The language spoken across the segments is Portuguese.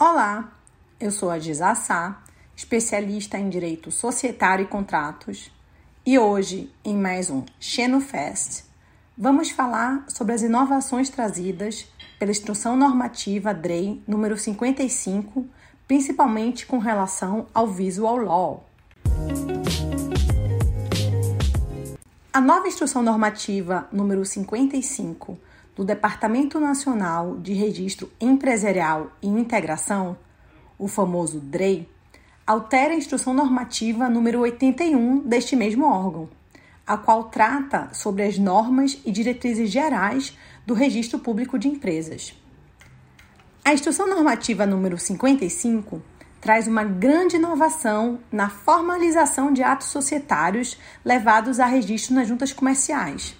Olá, eu sou a Giza Sá, especialista em Direito Societário e Contratos, e hoje, em mais um Xenofest, vamos falar sobre as inovações trazidas pela Instrução Normativa DREI número 55, principalmente com relação ao Visual Law. A nova Instrução Normativa número 55 do Departamento Nacional de Registro Empresarial e Integração, o famoso DREI, altera a instrução normativa número 81 deste mesmo órgão, a qual trata sobre as normas e diretrizes gerais do Registro Público de Empresas. A instrução normativa número 55 traz uma grande inovação na formalização de atos societários levados a registro nas juntas comerciais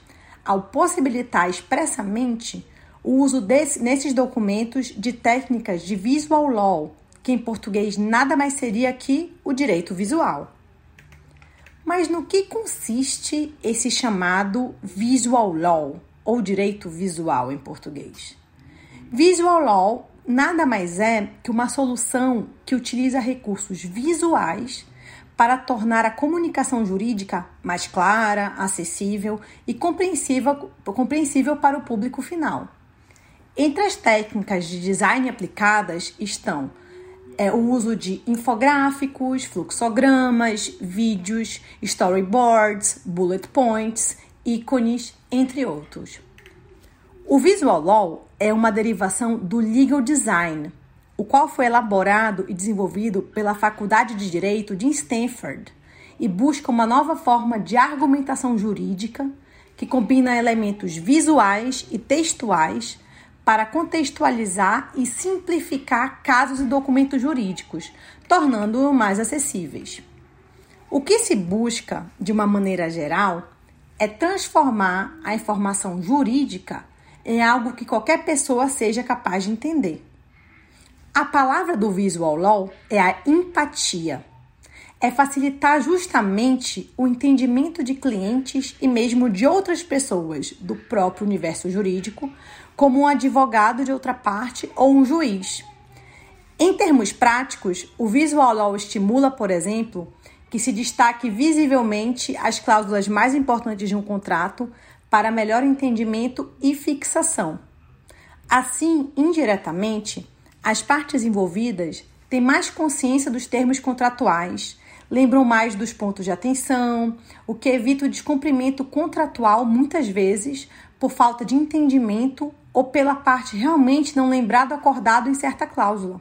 ao possibilitar expressamente o uso desse, nesses documentos de técnicas de visual law, que em português nada mais seria que o direito visual. Mas no que consiste esse chamado visual law, ou direito visual em português? Visual law nada mais é que uma solução que utiliza recursos visuais para tornar a comunicação jurídica mais clara, acessível e compreensível, compreensível para o público final. Entre as técnicas de design aplicadas estão é, o uso de infográficos, fluxogramas, vídeos, storyboards, bullet points, ícones, entre outros. O Visual Law é uma derivação do Legal Design, o qual foi elaborado e desenvolvido pela Faculdade de Direito de Stanford e busca uma nova forma de argumentação jurídica que combina elementos visuais e textuais para contextualizar e simplificar casos e documentos jurídicos, tornando-os mais acessíveis. O que se busca, de uma maneira geral, é transformar a informação jurídica em algo que qualquer pessoa seja capaz de entender. A palavra do Visual Law é a empatia. É facilitar justamente o entendimento de clientes e mesmo de outras pessoas do próprio universo jurídico, como um advogado de outra parte ou um juiz. Em termos práticos, o Visual Law estimula, por exemplo, que se destaque visivelmente as cláusulas mais importantes de um contrato para melhor entendimento e fixação. Assim, indiretamente, as partes envolvidas têm mais consciência dos termos contratuais, lembram mais dos pontos de atenção, o que evita o descumprimento contratual muitas vezes por falta de entendimento ou pela parte realmente não lembrar do acordado em certa cláusula.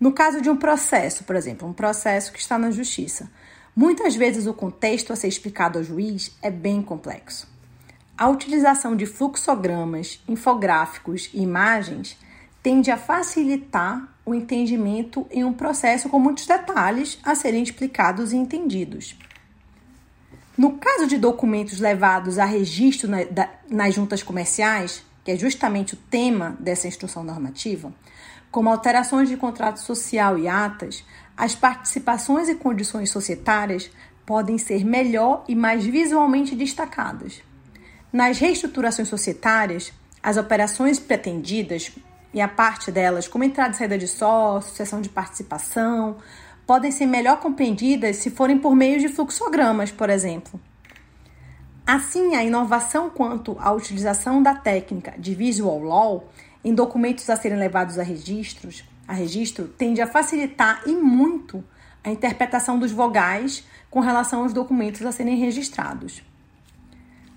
No caso de um processo, por exemplo, um processo que está na justiça, muitas vezes o contexto a ser explicado ao juiz é bem complexo. A utilização de fluxogramas, infográficos e imagens tende a facilitar o entendimento em um processo com muitos detalhes a serem explicados e entendidos. No caso de documentos levados a registro na, da, nas juntas comerciais, que é justamente o tema dessa instrução normativa, como alterações de contrato social e atas, as participações e condições societárias podem ser melhor e mais visualmente destacadas. Nas reestruturações societárias, as operações pretendidas e a parte delas, como entrada e saída de sócio, sucessão de participação, podem ser melhor compreendidas se forem por meio de fluxogramas, por exemplo. Assim, a inovação quanto à utilização da técnica de visual law em documentos a serem levados a registros, a registro, tende a facilitar e muito a interpretação dos vogais com relação aos documentos a serem registrados.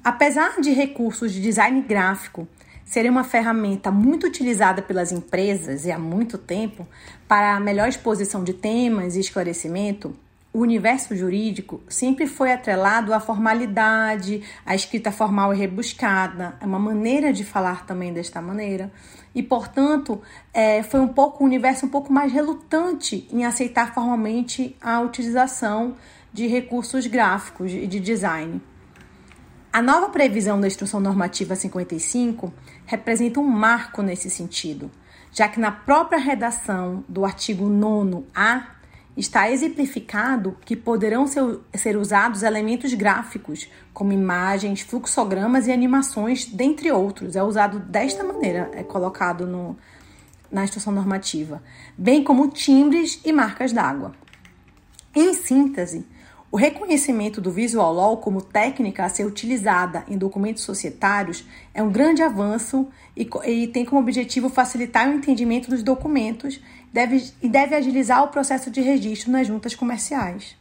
Apesar de recursos de design gráfico seria uma ferramenta muito utilizada pelas empresas e há muito tempo para a melhor exposição de temas e esclarecimento, o universo jurídico sempre foi atrelado à formalidade, à escrita formal e rebuscada, é uma maneira de falar também desta maneira, e portanto é, foi um pouco um universo um pouco mais relutante em aceitar formalmente a utilização de recursos gráficos e de design. A nova previsão da Instrução Normativa 55 representa um marco nesse sentido, já que na própria redação do artigo 9A está exemplificado que poderão ser, ser usados elementos gráficos, como imagens, fluxogramas e animações, dentre outros. É usado desta maneira, é colocado no, na instrução normativa, bem como timbres e marcas d'água. Em síntese, o reconhecimento do visual law como técnica a ser utilizada em documentos societários é um grande avanço e, e tem como objetivo facilitar o entendimento dos documentos deve, e deve agilizar o processo de registro nas juntas comerciais.